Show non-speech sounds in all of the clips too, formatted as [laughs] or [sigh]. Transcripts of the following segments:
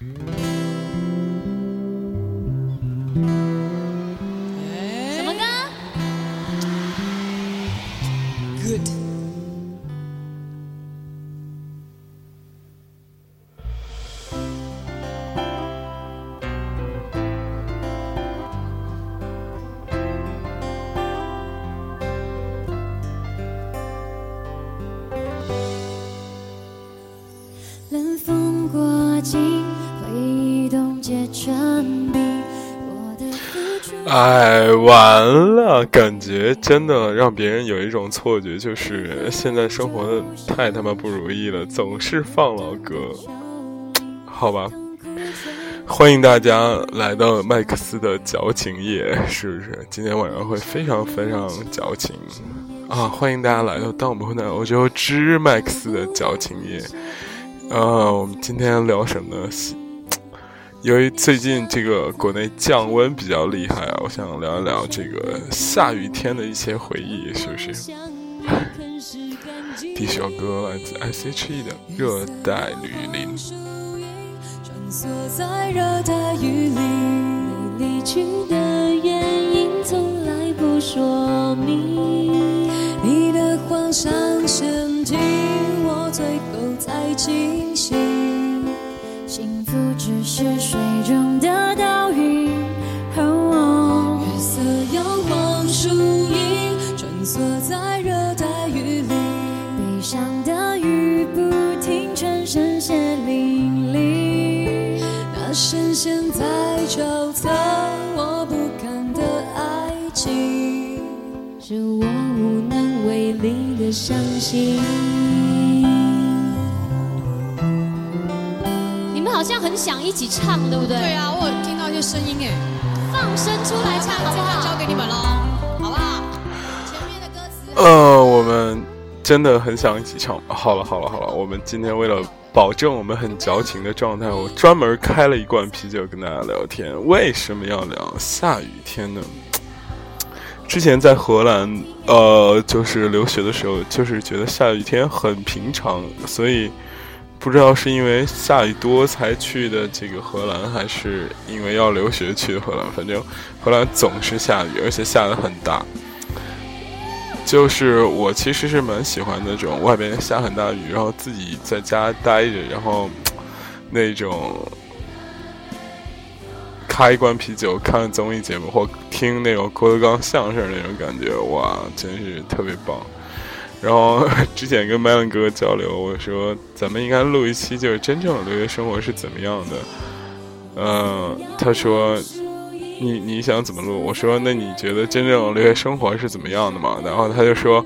什真的让别人有一种错觉，就是现在生活的太他妈不如意了，总是放老歌。好吧，欢迎大家来到麦克斯的矫情夜，是不是？今天晚上会非常非常矫情啊！欢迎大家来到《当我们混在欧洲之麦克斯的矫情夜》。呃，我们今天聊什么？喜由于最近这个国内降温比较厉害啊，我想聊一聊这个下雨天的一些回忆，是不是？第一首歌来自 S.H.E 的《热带雨林》。穿梭在热带雨林，你离去的原因从来不说明。你的幻想限定我最后才清力的伤心。你们好像很想一起唱，对不对？对啊，我有听到一些声音哎，放声出来唱，好不好？交给你们喽，好不好？前面的歌词，呃，我们真的很想一起唱。好了好了好了，我们今天为了保证我们很矫情的状态，我专门开了一罐啤酒跟大家聊天。为什么要聊下雨天呢？之前在荷兰，呃，就是留学的时候，就是觉得下雨天很平常，所以不知道是因为下雨多才去的这个荷兰，还是因为要留学去的荷兰。反正荷兰总是下雨，而且下的很大。就是我其实是蛮喜欢那种外边下很大雨，然后自己在家待着，然后那种开一罐啤酒看综艺节目或听那种郭德纲相声那种感觉，哇，真是特别棒。然后之前跟麦文哥哥交流，我说咱们应该录一期，就是真正的留学生活是怎么样的。嗯、他说你你想怎么录？我说那你觉得真正的留学生活是怎么样的嘛？然后他就说，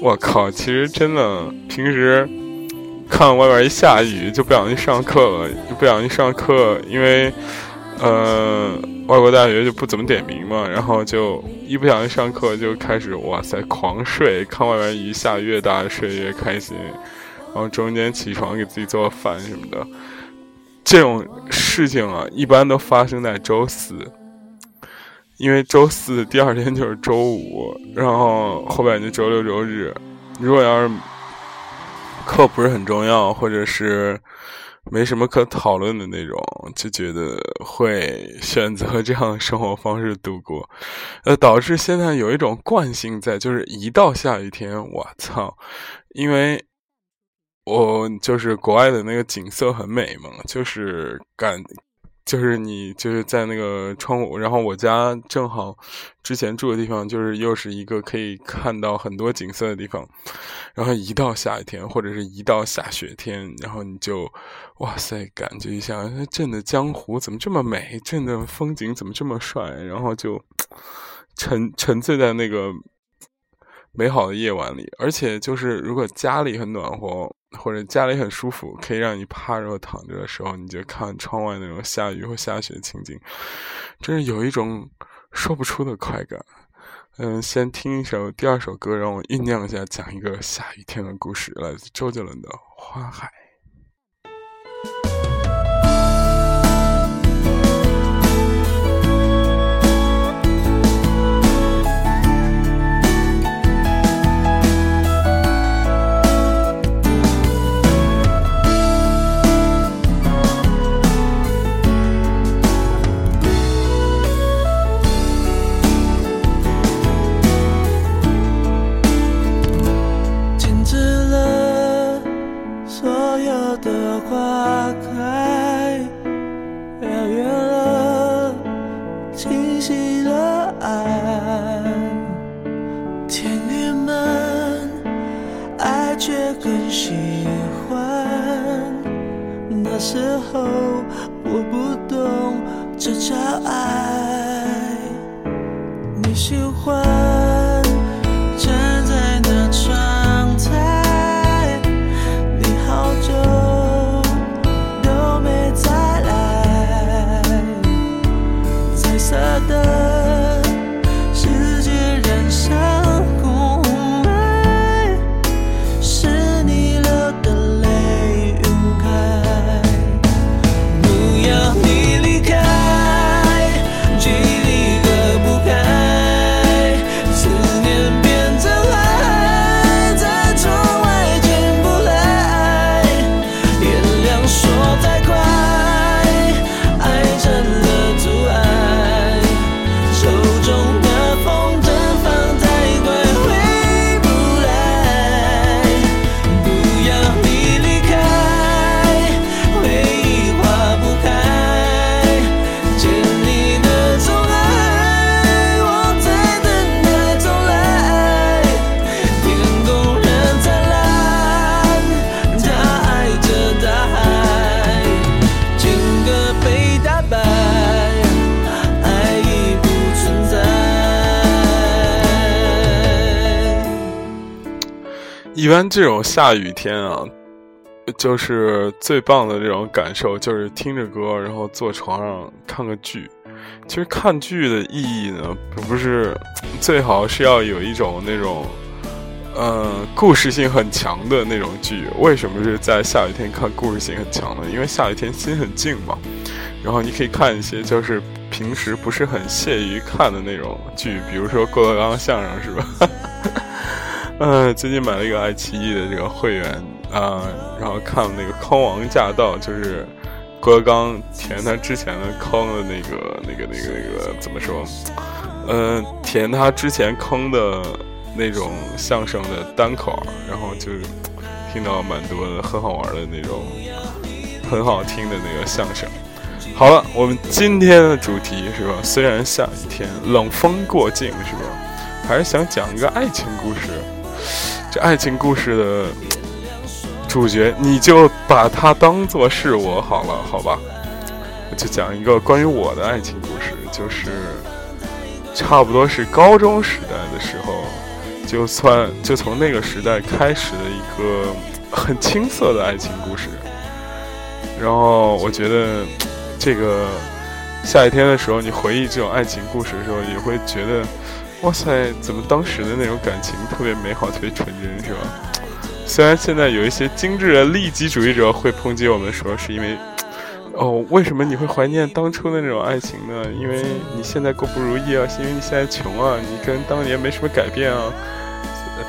我靠，其实真的平时看外边一下雨就不想去上课了，就不想去上课，因为呃外国大学就不怎么点名嘛，然后就一不小心上课就开始哇塞狂睡，看外边雨下越大睡越开心，然后中间起床给自己做饭什么的。这种事情啊，一般都发生在周四。因为周四第二天就是周五，然后后边就周六周日。如果要是课不是很重要，或者是没什么可讨论的那种，就觉得会选择这样的生活方式度过，呃，导致现在有一种惯性在，就是一到下雨天，我操，因为我就是国外的那个景色很美嘛，就是感。就是你就是在那个窗户，然后我家正好之前住的地方就是又是一个可以看到很多景色的地方，然后一到夏天或者是一到下雪天，然后你就哇塞，感觉一下镇的江湖怎么这么美，镇的风景怎么这么帅，然后就沉沉醉在那个美好的夜晚里，而且就是如果家里很暖和。或者家里很舒服，可以让你趴着或躺着的时候，你就看窗外那种下雨或下雪的情景，真是有一种说不出的快感。嗯，先听一首第二首歌，让我酝酿一下，讲一个下雨天的故事，来自周杰伦的《花海》。一般这种下雨天啊，就是最棒的这种感受，就是听着歌，然后坐床上看个剧。其实看剧的意义呢，不是最好是要有一种那种，呃，故事性很强的那种剧。为什么是在下雨天看故事性很强呢？因为下雨天心很静嘛，然后你可以看一些就是平时不是很屑于看的那种剧，比如说郭德纲相声，是吧？[laughs] 呃，[laughs] 最近买了一个爱奇艺的这个会员啊、然后看了那个《坑王驾到》，就是郭德纲填他之前的坑的那个、那个、那个、那个怎么说？呃，填他之前坑的那种相声的单口，然后就听到蛮多的很好玩的那种很好听的那个相声。好了，我们今天的主题是吧？虽然下雨天，冷风过境是吧？还是想讲一个爱情故事。爱情故事的主角，你就把它当做是我好了，好吧？我就讲一个关于我的爱情故事，就是差不多是高中时代的时候，就算就从那个时代开始的一个很青涩的爱情故事。然后我觉得这个下雨天的时候，你回忆这种爱情故事的时候，也会觉得，哇塞，怎么当时的那种感情特别美好，特别纯真，是吧？虽然现在有一些精致的利己主义者会抨击我们说，是因为，哦，为什么你会怀念当初的那种爱情呢？因为你现在过不如意啊，是因为你现在穷啊，你跟当年没什么改变啊。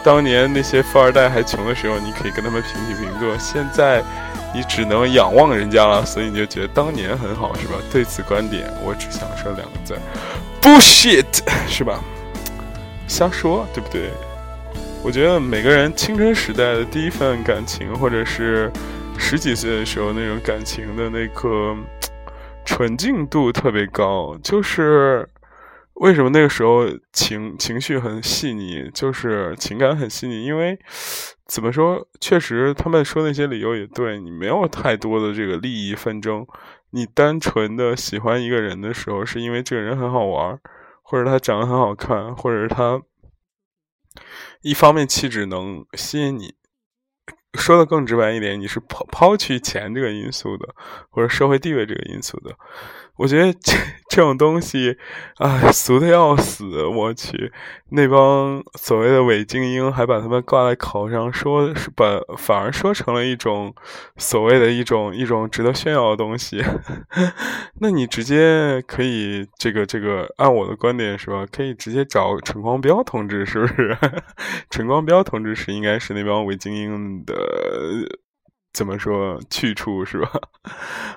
当年那些富二代还穷的时候，你可以跟他们平起平坐，现在你只能仰望人家了，所以你就觉得当年很好，是吧？对此观点，我只想说两个字：bullshit，是吧？瞎说，对不对？我觉得每个人青春时代的第一份感情，或者是十几岁的时候那种感情的那个纯净度特别高，就是为什么那个时候情情绪很细腻，就是情感很细腻，因为怎么说，确实他们说那些理由也对，你没有太多的这个利益纷争，你单纯的喜欢一个人的时候，是因为这个人很好玩，或者他长得很好看，或者是他。一方面气质能吸引你，说的更直白一点，你是抛抛去钱这个因素的，或者社会地位这个因素的。我觉得这这种东西，哎，俗的要死！我去，那帮所谓的伪精英还把他们挂在口上，说是把反而说成了一种所谓的一种一种值得炫耀的东西。[laughs] 那你直接可以这个这个，按我的观点是吧？可以直接找陈光标同志，是不是？[laughs] 陈光标同志是应该是那帮伪精英的。怎么说去处是吧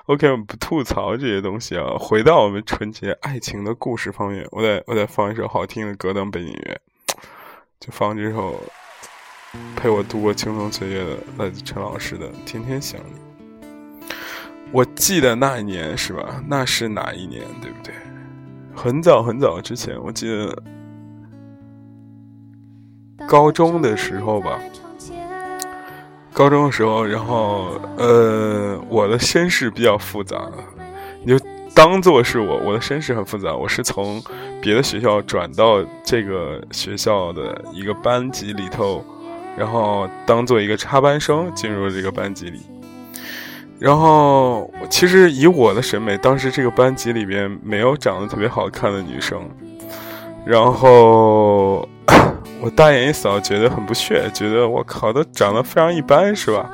？OK，我们不吐槽这些东西啊，回到我们纯洁爱情的故事方面，我再我再放一首好听的歌当背景音乐，就放这首陪我度过青葱岁月的来自陈老师的《天天想你》。我记得那一年是吧？那是哪一年，对不对？很早很早之前，我记得高中的时候吧。高中的时候，然后呃，我的身世比较复杂，你就当做是我我的身世很复杂。我是从别的学校转到这个学校的一个班级里头，然后当做一个插班生进入这个班级里。然后其实以我的审美，当时这个班级里边没有长得特别好看的女生，然后。我大眼一扫，觉得很不屑，觉得我靠，都长得非常一般，是吧？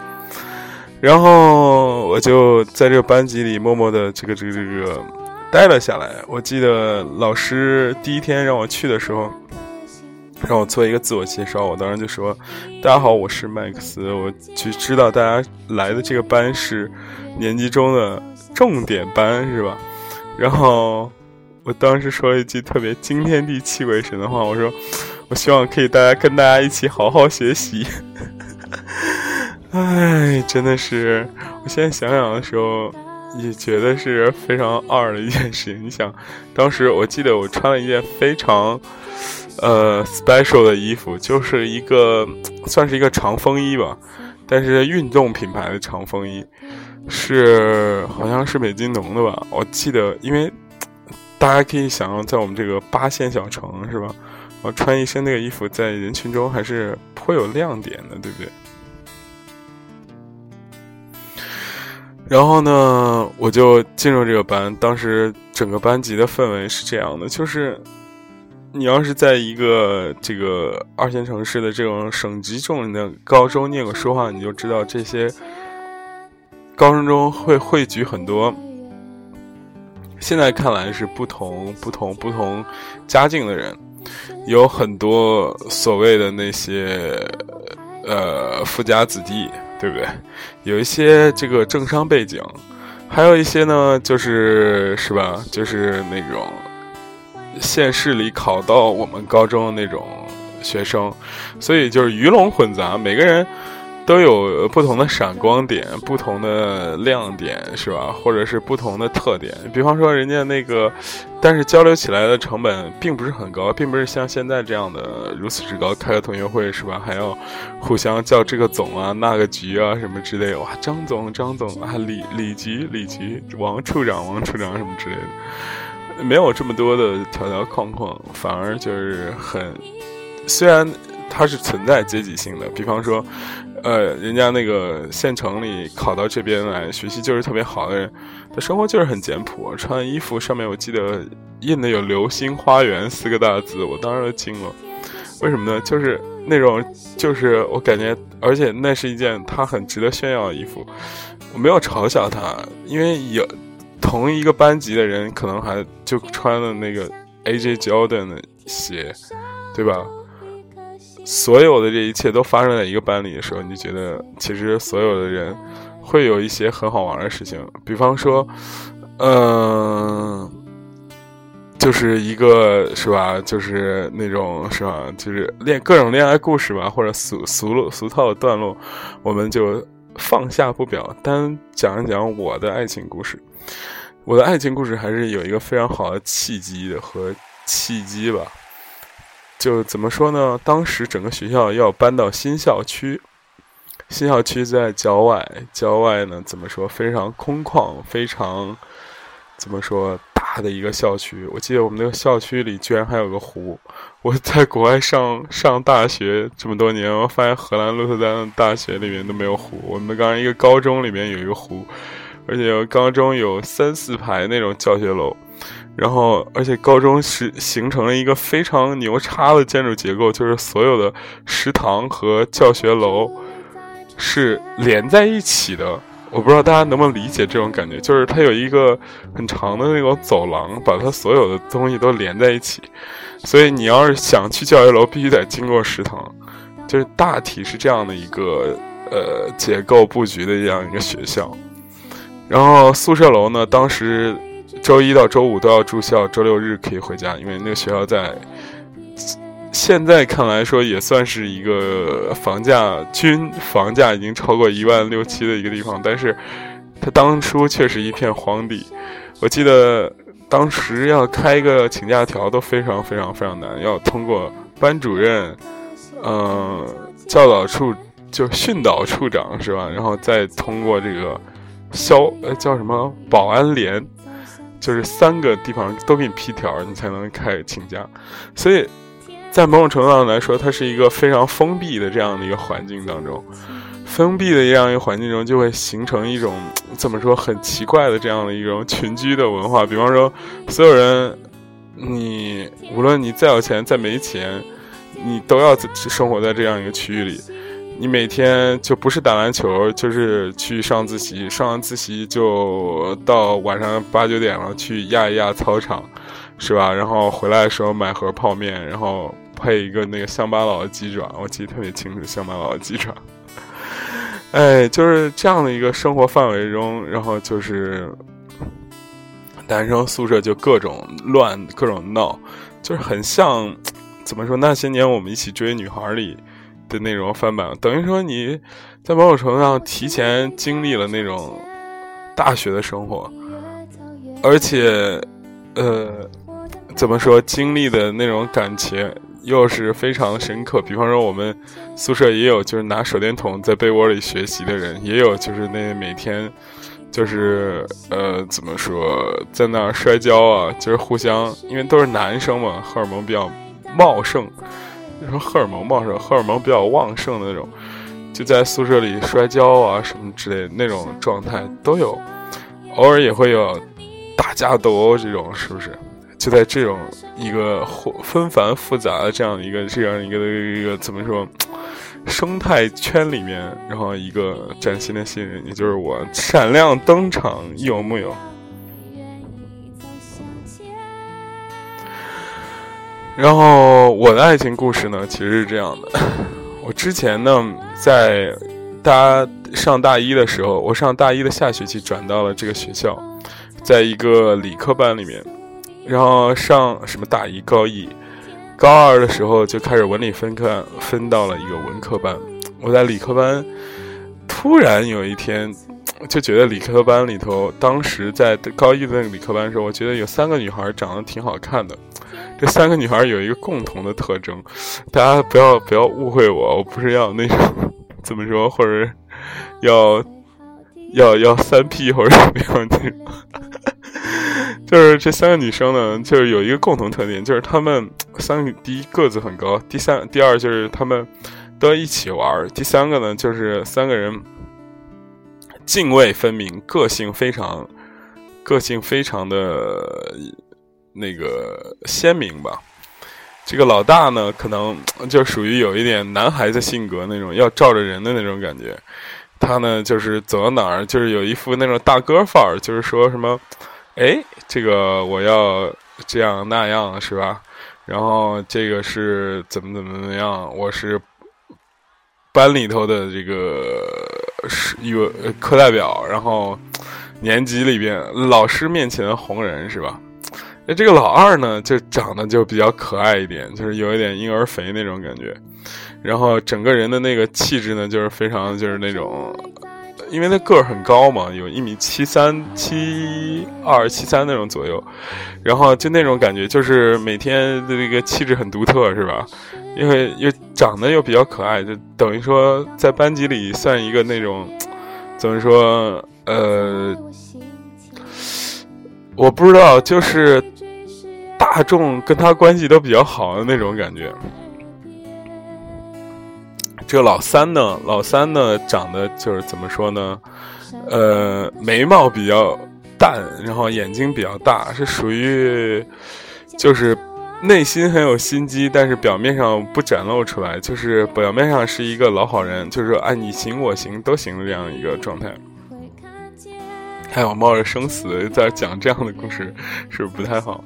然后我就在这个班级里默默的这个这个这个待了下来。我记得老师第一天让我去的时候，让我做一个自我介绍，我当时就说：“大家好，我是麦克斯。”我就知道大家来的这个班是年级中的重点班，是吧？然后我当时说了一句特别惊天地泣鬼神的话，我说。我希望可以大家跟大家一起好好学习。哎，真的是，我现在想想的时候，也觉得是非常二的一件事情。你想，当时我记得我穿了一件非常呃 special 的衣服，就是一个算是一个长风衣吧，但是运动品牌的长风衣，是好像是美津浓的吧？我记得，因为大家可以想象，在我们这个八线小城，是吧？我穿一身那个衣服，在人群中还是颇有亮点的，对不对？然后呢，我就进入这个班。当时整个班级的氛围是这样的：就是你要是在一个这个二线城市的这种省级重的高中念过书话，你就知道这些高中中会汇聚很多。现在看来是不同、不同、不同家境的人。有很多所谓的那些呃富家子弟，对不对？有一些这个政商背景，还有一些呢，就是是吧？就是那种县市里考到我们高中的那种学生，所以就是鱼龙混杂，每个人。都有不同的闪光点，不同的亮点，是吧？或者是不同的特点。比方说，人家那个，但是交流起来的成本并不是很高，并不是像现在这样的如此之高。开个同学会，是吧？还要互相叫这个总啊、那个局啊什么之类的。哇，张总、张总啊，李李局、李局，王处长、王处长什么之类的，没有这么多的条条框框，反而就是很，虽然它是存在阶级性的。比方说。呃，人家那个县城里考到这边来学习就是特别好的人，他生活就是很简朴，穿衣服上面我记得印的有“流星花园”四个大字，我当时都惊了。为什么呢？就是那种，就是我感觉，而且那是一件他很值得炫耀的衣服。我没有嘲笑他，因为有同一个班级的人可能还就穿了那个 AJ Jordan 的鞋，对吧？所有的这一切都发生在一个班里的时候，你就觉得其实所有的人会有一些很好玩的事情，比方说，嗯，就是一个是吧，就是那种是吧，就是恋各种恋爱故事吧，或者俗俗俗套的段落，我们就放下不表，单讲一讲我的爱情故事。我的爱情故事还是有一个非常好的契机的和契机吧。就怎么说呢？当时整个学校要搬到新校区，新校区在郊外，郊外呢怎么说？非常空旷，非常怎么说大的一个校区。我记得我们那个校区里居然还有个湖。我在国外上上大学这么多年，我发现荷兰鹿特丹的大学里面都没有湖。我们刚刚一个高中里面有一个湖，而且高中有三四排那种教学楼。然后，而且高中是形成了一个非常牛叉的建筑结构，就是所有的食堂和教学楼是连在一起的。我不知道大家能不能理解这种感觉，就是它有一个很长的那种走廊，把它所有的东西都连在一起。所以你要是想去教学楼，必须得经过食堂，就是大体是这样的一个呃结构布局的这样一个学校。然后宿舍楼呢，当时。周一到周五都要住校，周六日可以回家，因为那个学校在现在看来说也算是一个房价均房价已经超过一万六七的一个地方，但是他当初确实一片荒地。我记得当时要开一个请假条都非常非常非常难，要通过班主任，嗯，教导处就训导处长是吧？然后再通过这个消呃叫什么保安连，就是三个地方都给你批条，你才能开请假。所以在某种程度上来说，它是一个非常封闭的这样的一个环境当中。封闭的这样一个环境中，就会形成一种怎么说很奇怪的这样的一种群居的文化。比方说，所有人，你无论你再有钱再没钱，你都要生活在这样一个区域里。你每天就不是打篮球，就是去上自习，上完自习就到晚上八九点了去压一压操场，是吧？然后回来的时候买盒泡面，然后配一个那个乡巴佬的鸡爪，我记得特别清楚，乡巴佬的鸡爪。哎，就是这样的一个生活范围中，然后就是男生宿舍就各种乱，各种闹，就是很像怎么说？那些年我们一起追女孩里的那种翻版，等于说你在某种程度上提前经历了那种大学的生活，而且呃，怎么说？经历的那种感情。又是非常深刻。比方说，我们宿舍也有就是拿手电筒在被窝里学习的人，也有就是那每天就是呃怎么说在那摔跤啊，就是互相，因为都是男生嘛，荷尔蒙比较茂盛。你说荷尔蒙茂盛，荷尔蒙比较旺盛的那种，就在宿舍里摔跤啊什么之类的那种状态都有，偶尔也会有打架斗殴这种，是不是？就在这种一个纷繁复杂的这样一个这样一个一个怎么说生态圈里面，然后一个崭新的新人，也就是我闪亮登场，有木有？然后我的爱情故事呢，其实是这样的：[laughs] 我之前呢，在大上大一的时候，我上大一的下学期转到了这个学校，在一个理科班里面。然后上什么大一、高一、高二的时候就开始文理分科，分到了一个文科班。我在理科班，突然有一天就觉得理科班里头，当时在高一的那个理科班的时候，我觉得有三个女孩长得挺好看的。这三个女孩有一个共同的特征，大家不要不要误会我，我不是要那种怎么说，或者要要要三 P 或者什么样那种。[laughs] 就是这三个女生呢，就是有一个共同特点，就是她们三个第一个子很高，第三第二就是她们都一起玩，第三个呢就是三个人泾渭分明，个性非常个性非常的那个鲜明吧。这个老大呢，可能就属于有一点男孩子性格那种，要罩着人的那种感觉。他呢，就是走到哪儿，就是有一副那种大哥范儿，就是说什么。哎，这个我要这样那样是吧？然后这个是怎么怎么怎么样？我是班里头的这个是一个课代表，然后年级里边老师面前的红人是吧？那这个老二呢，就长得就比较可爱一点，就是有一点婴儿肥那种感觉，然后整个人的那个气质呢，就是非常就是那种。因为他个儿很高嘛，有一米七三、七二、七三那种左右，然后就那种感觉，就是每天的这个气质很独特，是吧？因为又长得又比较可爱，就等于说在班级里算一个那种怎么说？呃，我不知道，就是大众跟他关系都比较好的那种感觉。这个老三呢，老三呢，长得就是怎么说呢？呃，眉毛比较淡，然后眼睛比较大，是属于就是内心很有心机，但是表面上不展露出来，就是表面上是一个老好人，就是说，哎，你行我行都行的这样一个状态。还有冒着生死在讲这样的故事，是不是不太好？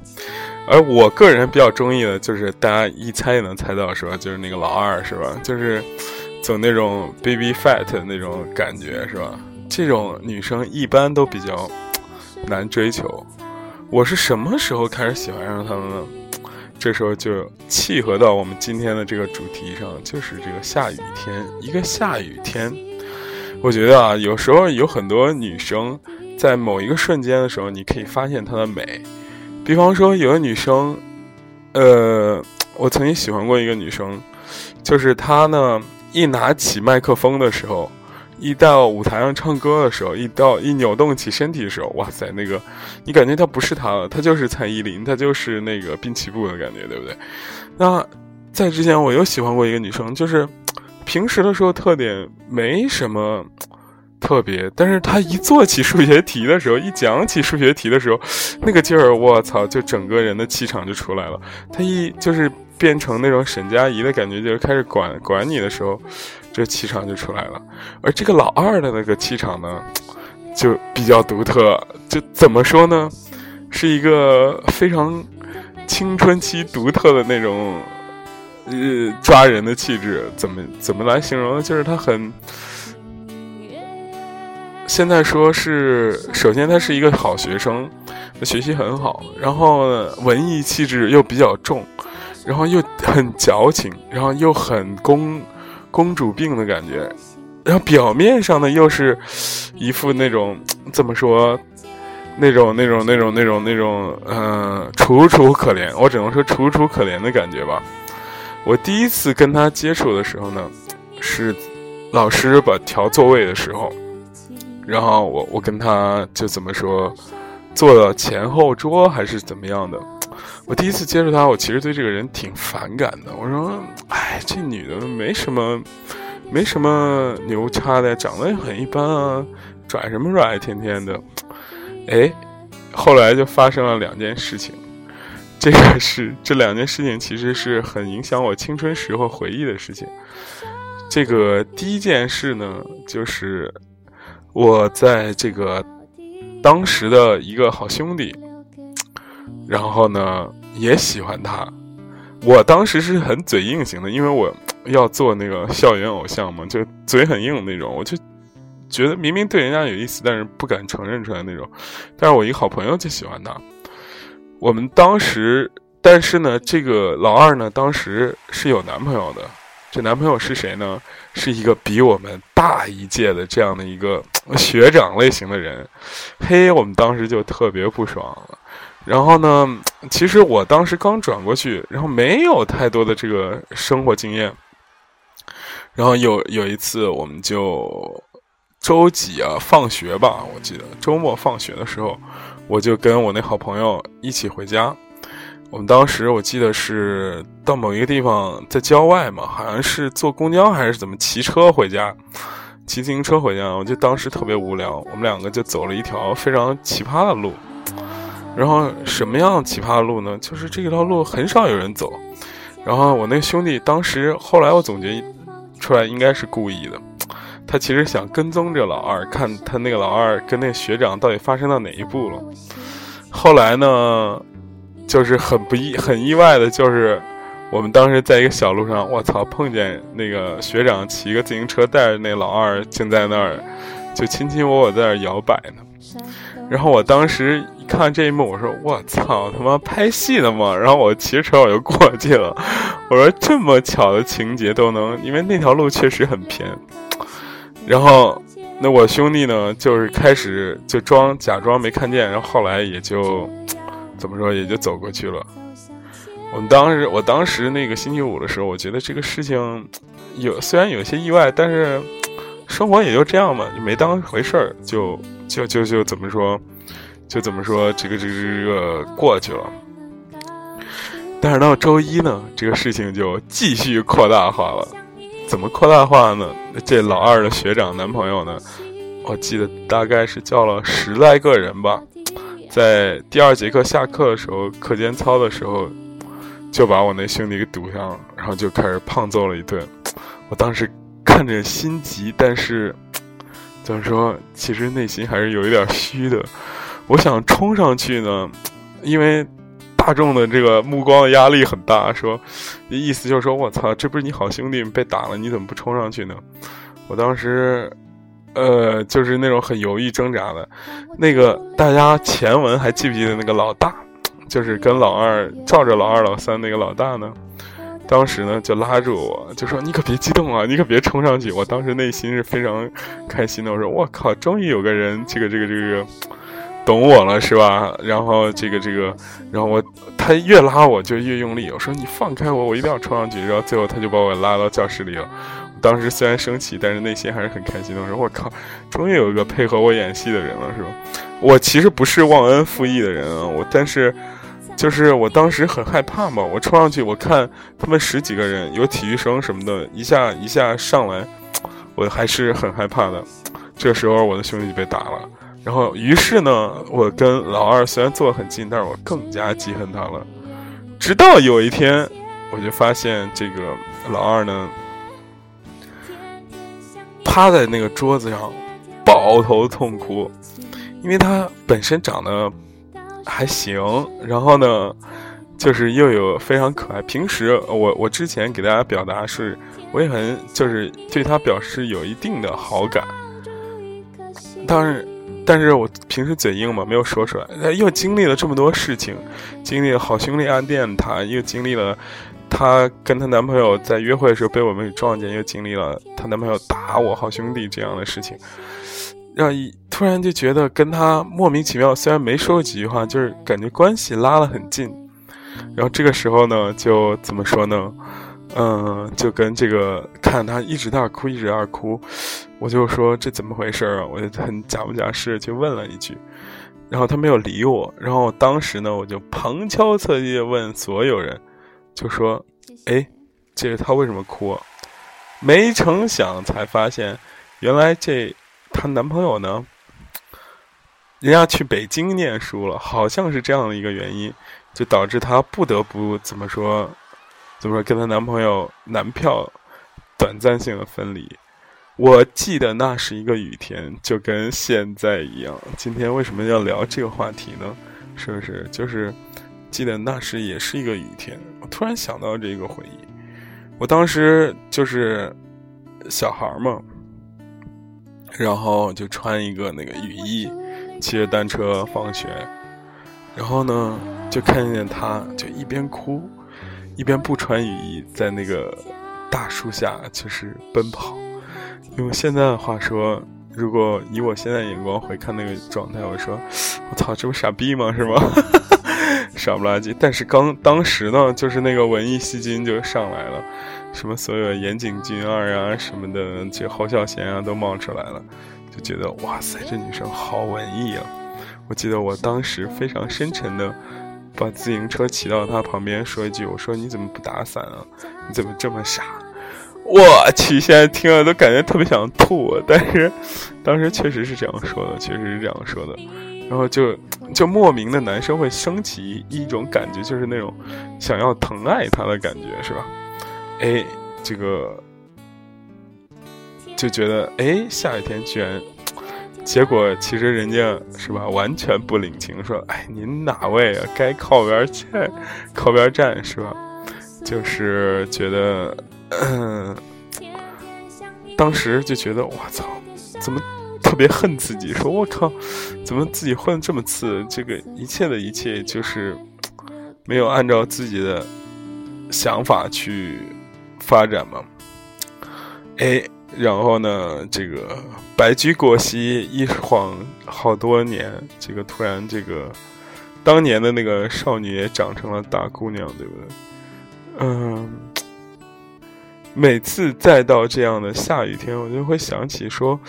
而我个人比较中意的就是大家一猜也能猜到是吧？就是那个老二是吧？就是走那种 baby fat 那种感觉是吧？这种女生一般都比较难追求。我是什么时候开始喜欢上他们呢？这时候就契合到我们今天的这个主题上，就是这个下雨天。一个下雨天，我觉得啊，有时候有很多女生在某一个瞬间的时候，你可以发现她的美。比方说，有个女生，呃，我曾经喜欢过一个女生，就是她呢，一拿起麦克风的时候，一到舞台上唱歌的时候，一到一扭动起身体的时候，哇塞，那个你感觉她不是她了，她就是蔡依林，她就是那个滨崎步的感觉，对不对？那在之前我又喜欢过一个女生，就是平时的时候特点没什么。特别，但是他一做起数学题的时候，一讲起数学题的时候，那个劲儿，我操，就整个人的气场就出来了。他一就是变成那种沈佳宜的感觉，就是开始管管你的时候，这气场就出来了。而这个老二的那个气场呢，就比较独特，就怎么说呢，是一个非常青春期独特的那种，呃，抓人的气质。怎么怎么来形容呢？就是他很。现在说是，首先他是一个好学生，学习很好，然后文艺气质又比较重，然后又很矫情，然后又很公公主病的感觉，然后表面上呢又是一副那种怎么说，那种那种那种那种那种嗯楚楚可怜，我只能说楚楚可怜的感觉吧。我第一次跟他接触的时候呢，是老师把调座位的时候。然后我我跟他就怎么说，坐了前后桌还是怎么样的？我第一次接触他，我其实对这个人挺反感的。我说，哎，这女的没什么，没什么牛叉的，长得也很一般啊，拽什么拽，天天的。哎，后来就发生了两件事情，这个是这两件事情其实是很影响我青春时候回忆的事情。这个第一件事呢，就是。我在这个当时的一个好兄弟，然后呢也喜欢他。我当时是很嘴硬型的，因为我要做那个校园偶像嘛，就嘴很硬那种。我就觉得明明对人家有意思，但是不敢承认出来那种。但是我一个好朋友就喜欢他。我们当时，但是呢，这个老二呢，当时是有男朋友的。这男朋友是谁呢？是一个比我们大一届的这样的一个学长类型的人。嘿，我们当时就特别不爽了。然后呢，其实我当时刚转过去，然后没有太多的这个生活经验。然后有有一次，我们就周几啊放学吧，我记得周末放学的时候，我就跟我那好朋友一起回家。我们当时我记得是到某一个地方，在郊外嘛，好像是坐公交还是怎么骑车回家，骑自行车回家。我就当时特别无聊，我们两个就走了一条非常奇葩的路。然后什么样奇葩的路呢？就是这条路很少有人走。然后我那兄弟当时后来我总结出来应该是故意的，他其实想跟踪这老二，看他那个老二跟那个学长到底发生到哪一步了。后来呢？就是很不意、很意外的，就是我们当时在一个小路上，我操，碰见那个学长骑个自行车，带着那老二，竟在那儿就卿卿我我在那儿摇摆呢。然后我当时一看这一幕，我说：“我操，他妈拍戏的吗？”然后我骑着车我就过去了。我说：“这么巧的情节都能，因为那条路确实很偏。”然后那我兄弟呢，就是开始就装假装没看见，然后后来也就。怎么说也就走过去了。我们当时，我当时那个星期五的时候，我觉得这个事情有虽然有些意外，但是生活也就这样嘛，就没当回事儿，就就就就怎么说，就怎么说，这个这个这个过去了。但是到周一呢，这个事情就继续扩大化了。怎么扩大化呢？这老二的学长男朋友呢，我记得大概是叫了十来个人吧。在第二节课下课的时候，课间操的时候，就把我那兄弟给堵上了，然后就开始胖揍了一顿。我当时看着心急，但是怎么说，其实内心还是有一点虚的。我想冲上去呢，因为大众的这个目光的压力很大，说意思就是说我操，这不是你好兄弟被打了，你怎么不冲上去呢？我当时。呃，就是那种很犹豫挣扎的，那个大家前文还记不记得那个老大，就是跟老二照着老二老三那个老大呢？当时呢就拉住我，就说你可别激动啊，你可别冲上去。我当时内心是非常开心的，我说我靠，终于有个人这个这个这个懂我了是吧？然后这个这个，然后我他越拉我就越用力，我说你放开我，我一定要冲上去。然后最后他就把我拉到教室里了。当时虽然生气，但是内心还是很开心的。我说我靠，终于有一个配合我演戏的人了是吧？我其实不是忘恩负义的人啊，我但是。就是我当时很害怕嘛，我冲上去，我看他们十几个人，有体育生什么的，一下一下上来，我还是很害怕的。这时候我的兄弟就被打了，然后于是呢，我跟老二虽然坐得很近，但是我更加记恨他了。直到有一天，我就发现这个老二呢，趴在那个桌子上，抱头痛哭，因为他本身长得。还行，然后呢，就是又有非常可爱。平时我我之前给大家表达是，我也很就是对他表示有一定的好感。但是，但是我平时嘴硬嘛，没有说出来。又经历了这么多事情，经历了好兄弟暗恋他，又经历了她跟她男朋友在约会的时候被我们给撞见，又经历了她男朋友打我好兄弟这样的事情。让一突然就觉得跟她莫名其妙，虽然没说过几句话，就是感觉关系拉了很近。然后这个时候呢，就怎么说呢？嗯，就跟这个看他一直在哭，一直在哭，我就说这怎么回事啊？我就很假不假式去问了一句，然后他没有理我。然后当时呢，我就旁敲侧击的问所有人，就说：“哎，这个她为什么哭？”没成想才发现，原来这。她男朋友呢？人家去北京念书了，好像是这样的一个原因，就导致她不得不怎么说？怎么说？跟她男朋友男票短暂性的分离。我记得那是一个雨天，就跟现在一样。今天为什么要聊这个话题呢？是不是？就是记得那时也是一个雨天。我突然想到这个回忆，我当时就是小孩嘛。然后就穿一个那个雨衣，骑着单车放学，然后呢，就看见他就一边哭，一边不穿雨衣，在那个大树下就是奔跑。用现在的话说，如果以我现在眼光回看那个状态，我说，我操，这不傻逼吗？是吗？傻不拉几。但是刚当时呢，就是那个文艺吸金就上来了。什么所有岩井俊二啊什么的，就侯孝贤啊都冒出来了，就觉得哇塞，这女生好文艺啊！我记得我当时非常深沉的把自行车骑到她旁边，说一句：“我说你怎么不打伞啊？你怎么这么傻？”我去，现在听了都感觉特别想吐。但是当时确实是这样说的，确实是这样说的。然后就就莫名的男生会升起一种感觉，就是那种想要疼爱她的感觉，是吧？哎，这个就觉得哎，下雨天居然，结果其实人家是吧，完全不领情，说哎，您哪位啊？该靠边站，靠边站是吧？就是觉得，[coughs] 当时就觉得我操，怎么特别恨自己？说我靠，怎么自己混这么次？这个一切的一切就是没有按照自己的想法去。发展嘛，哎，然后呢，这个白驹过隙，一晃好多年，这个突然，这个当年的那个少女也长成了大姑娘，对不对？嗯，每次再到这样的下雨天，我就会想起说，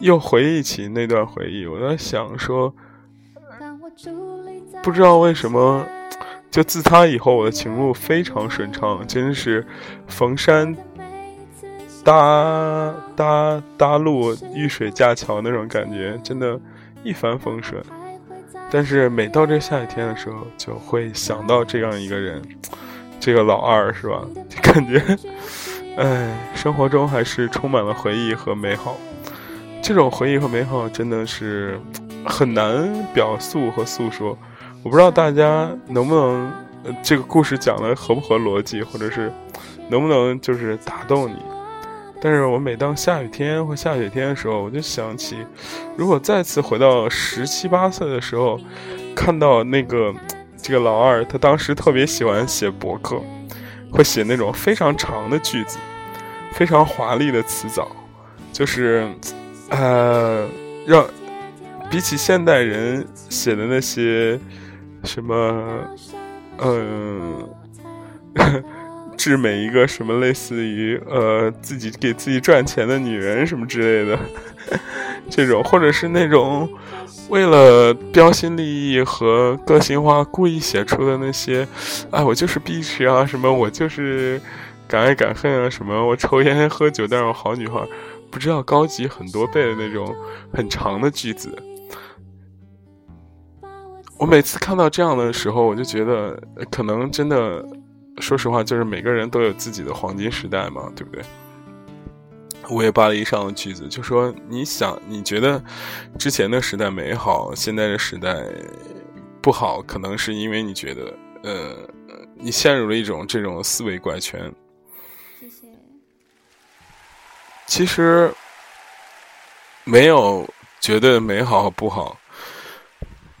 又回忆起那段回忆。我在想说，不知道为什么。就自他以后，我的情路非常顺畅，真是逢山搭搭搭路，遇水架桥那种感觉，真的，一帆风顺。但是每到这下雨天的时候，就会想到这样一个人，这个老二是吧？就 [laughs] 感觉，哎，生活中还是充满了回忆和美好。这种回忆和美好真的是很难表述和诉说。我不知道大家能不能，这个故事讲的合不合逻辑，或者是能不能就是打动你。但是我每当下雨天或下雪天的时候，我就想起，如果再次回到十七八岁的时候，看到那个这个老二，他当时特别喜欢写博客，会写那种非常长的句子，非常华丽的词藻，就是呃，让比起现代人写的那些什么，嗯。[laughs] 治每一个什么类似于呃自己给自己赚钱的女人什么之类的，[laughs] 这种或者是那种为了标新立异和个性化故意写出的那些，哎我就是碧池啊什么我就是敢爱敢恨啊什么我抽烟喝酒但是我好女孩，不知道高级很多倍的那种很长的句子。我每次看到这样的时候，我就觉得可能真的。说实话，就是每个人都有自己的黄金时代嘛，对不对？午夜巴黎上的句子就说：“你想，你觉得之前的时代美好，现在的时代不好，可能是因为你觉得，呃，你陷入了一种这种思维怪圈。”谢谢。其实没有绝对美好和不好。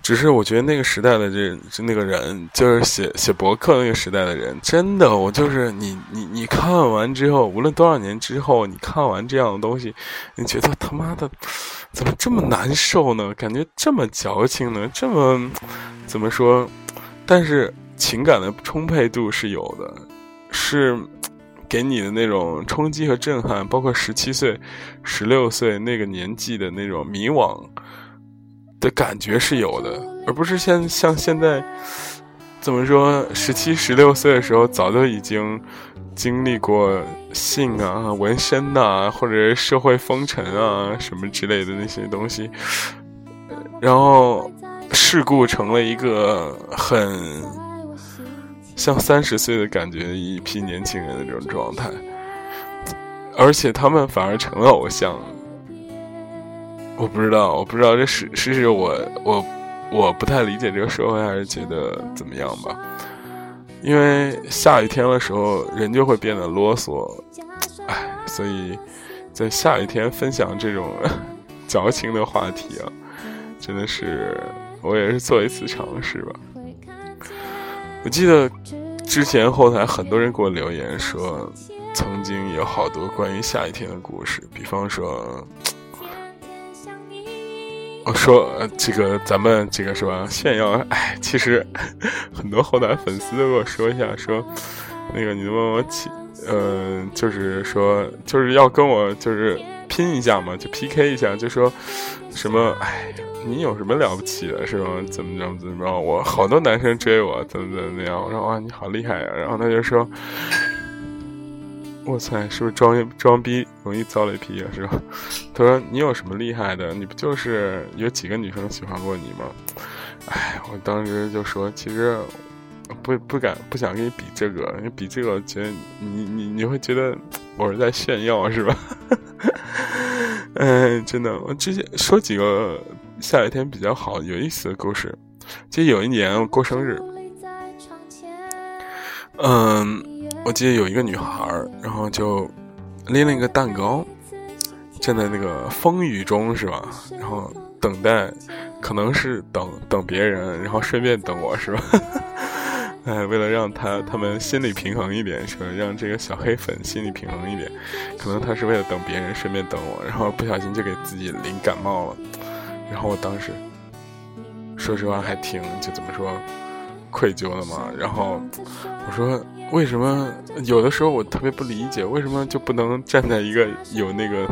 只是我觉得那个时代的这就那个人，就是写写博客那个时代的人，真的，我就是你你你看完之后，无论多少年之后，你看完这样的东西，你觉得他妈的怎么这么难受呢？感觉这么矫情呢？这么怎么说？但是情感的充沛度是有的，是给你的那种冲击和震撼，包括十七岁、十六岁那个年纪的那种迷惘。的感觉是有的，而不是像像现在，怎么说？十七、十六岁的时候，早就已经经历过性啊、纹身呐，或者社会风尘啊什么之类的那些东西，然后世故成了一个很像三十岁的感觉，一批年轻人的这种状态，而且他们反而成了偶像。我不知道，我不知道这是是是我我我不太理解这个社会，还是觉得怎么样吧？因为下雨天的时候，人就会变得啰嗦，唉，所以在下雨天分享这种 [laughs] 矫情的话题啊，真的是我也是做一次尝试吧。我记得之前后台很多人给我留言说，曾经有好多关于下雨天的故事，比方说。我说这个咱们这个是吧炫耀？哎，其实很多后台粉丝都跟我说一下，说那个你能帮我起，嗯，就是说就是要跟我就是拼一下嘛，就 PK 一下，就说什么哎，你有什么了不起的，是吧？怎么怎么怎么着？我好多男生追我，怎么怎么那样？我说哇，你好厉害呀！然后他就说。我操，是不是装装逼容易遭雷劈啊？是吧？他说你有什么厉害的？你不就是有几个女生喜欢过你吗？哎，我当时就说，其实不不敢不想跟你比这个，因为比这个，觉得你你你会觉得我是在炫耀，是吧？嗯，[laughs] 真的，我之前说几个下雨天比较好有意思的故事。其实有一年我过生日，嗯。我记得有一个女孩，然后就拎了一个蛋糕，站在那个风雨中，是吧？然后等待，可能是等等别人，然后顺便等我，是吧？[laughs] 哎，为了让他他们心理平衡一点，是吧？让这个小黑粉心理平衡一点，可能他是为了等别人，顺便等我，然后不小心就给自己淋感冒了。然后我当时，说实话还挺就怎么说，愧疚的嘛。然后我说。为什么有的时候我特别不理解，为什么就不能站在一个有那个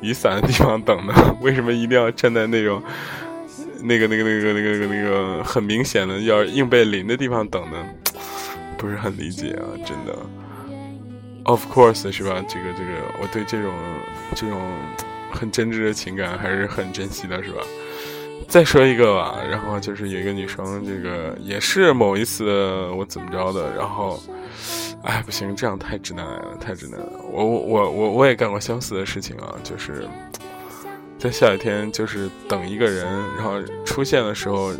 雨伞的地方等呢？[laughs] 为什么一定要站在那种那个那个那个那个那个那个很明显的要硬被淋的地方等呢？[tsk] 不是很理解啊，真的。Of course，是吧？这个这个，我对这种这种很真挚的情感还是很珍惜的，是吧？再说一个吧，然后就是有一个女生，这个也是某一次我怎么着的，然后，哎，不行，这样太直男癌了，太直男了。我我我我我也干过相似的事情啊，就是在下雨天，就是等一个人，然后出现的时候，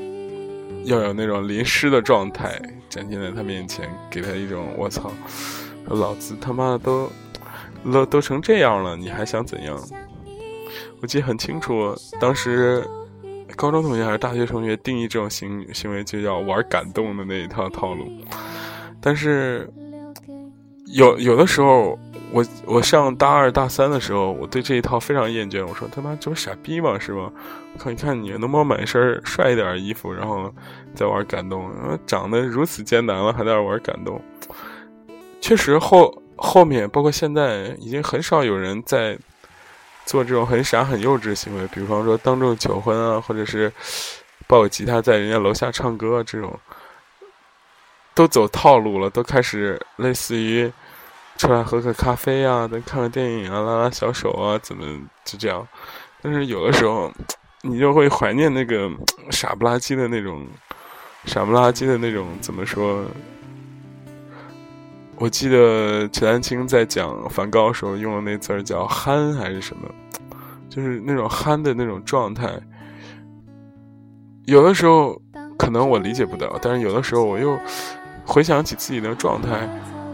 要有那种淋湿的状态展现在他面前，给他一种我操，老子他妈的都都都成这样了，你还想怎样？我记得很清楚，当时。高中同学还是大学同学定义这种行行为就叫玩感动的那一套套路，但是有有的时候，我我上大二大三的时候，我对这一套非常厌倦。我说他妈这不傻逼吗？是吧？看你看你能不能买一身帅一点的衣服，然后再玩感动。长得如此艰难了，还在那玩感动。确实后后面包括现在，已经很少有人在做这种很傻很幼稚的行为，比方说当众求婚啊，或者是抱个吉他在人家楼下唱歌啊这种。都走套路了，都开始类似于出来喝个咖啡啊，再看个电影啊，拉拉小手啊，怎么就这样？但是有的时候，你就会怀念那个傻不拉几的那种，傻不拉几的那种，怎么说？我记得陈丹青在讲梵高时候用的那字儿叫“憨”还是什么，就是那种憨的那种状态。有的时候可能我理解不到，但是有的时候我又。回想起自己的状态，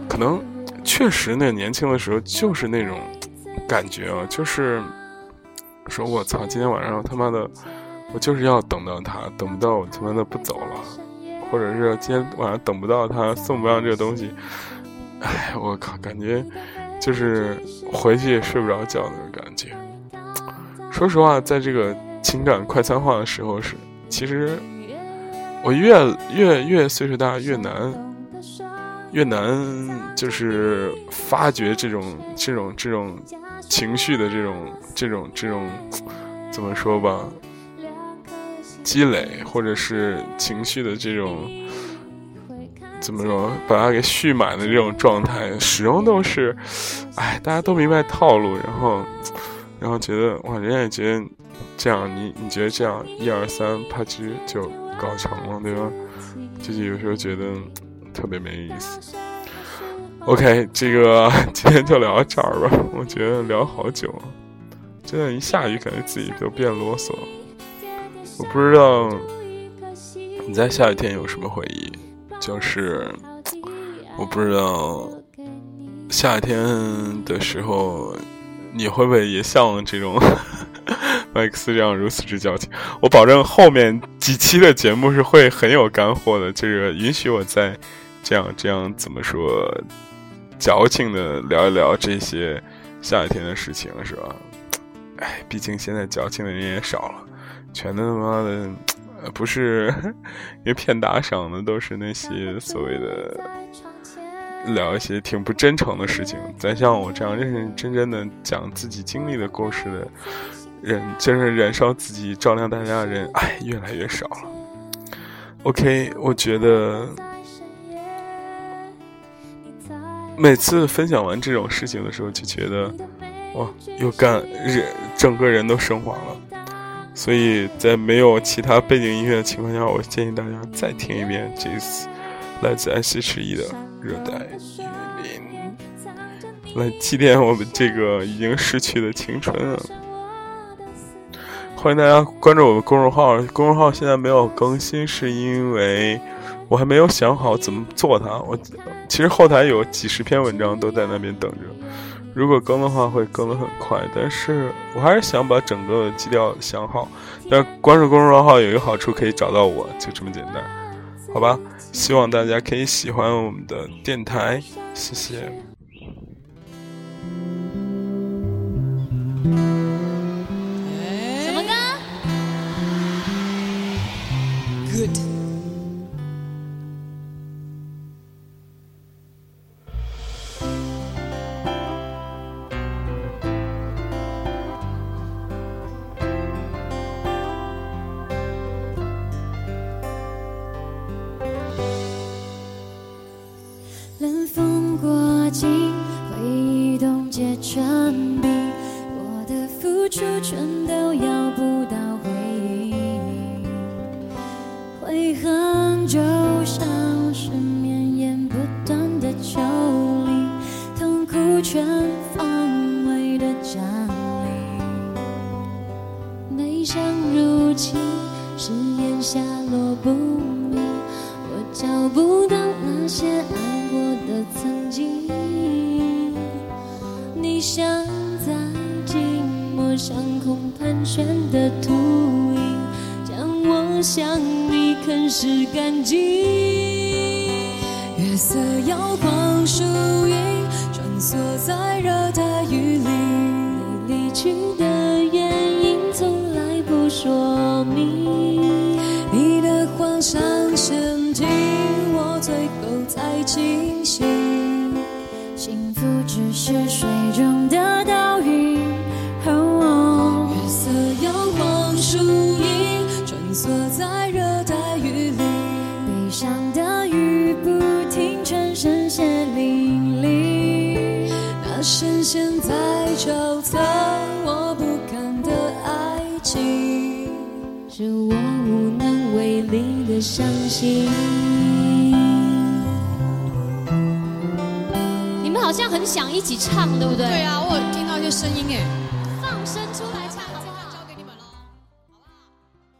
可能确实那年轻的时候就是那种感觉啊，就是说我操，今天晚上他妈的，我就是要等到他，等不到我他妈的不走了，或者是今天晚上等不到他送不上这个东西，哎，[laughs] 我靠，感觉就是回去也睡不着觉那种感觉。说实话，在这个情感快餐化的时候是，其实。我越越越岁数大越难，越难就是发掘这种这种这种情绪的这种这种这种怎么说吧，积累或者是情绪的这种怎么说，把它给蓄满的这种状态，始终都是，哎，大家都明白套路，然后然后觉得哇，人家也觉得这样，你你觉得这样一二三，啪叽就。搞成了，对吧？就是有时候觉得特别没意思。OK，这个今天就聊到这儿吧。我觉得聊好久了，真的，一下雨感觉自己都变啰嗦。我不知道你在下雨天有什么回忆，就是我不知道夏天的时候你会不会也像这种。[laughs] 麦克斯这样如此之矫情，我保证后面几期的节目是会很有干货的。这个允许我再这样这样怎么说，矫情的聊一聊这些夏天的事情，是吧？哎，毕竟现在矫情的人也少了，全都他妈的不是因为骗打赏的，都是那些所谓的聊一些挺不真诚的事情。咱像我这样认认真真的讲自己经历的故事的。人就是燃烧自己照亮大家的人，哎，越来越少了。OK，我觉得每次分享完这种事情的时候，就觉得哇，又干人，整个人都升华了。所以在没有其他背景音乐的情况下，我建议大家再听一遍这次来自 S H E 的《热带雨林》，来祭奠我们这个已经逝去的青春啊！欢迎大家关注我们公众号，公众号现在没有更新，是因为我还没有想好怎么做它。我其实后台有几十篇文章都在那边等着，如果更的话会更的很快，但是我还是想把整个基调想好。但关注公众号有一个好处，可以找到我，就这么简单，好吧？希望大家可以喜欢我们的电台，谢谢。悲伤入侵誓言下落不明。我找不到那些爱过的曾经。你像在寂寞上空盘旋的秃鹰将我向你啃食干净。月色摇晃树影穿梭在热带雨林你离去的说明，你的谎像陷阱，我最后才清醒。幸福只是水中的伤心。你们好像很想一起唱，对不对？对啊，我有听到一些声音哎。放声出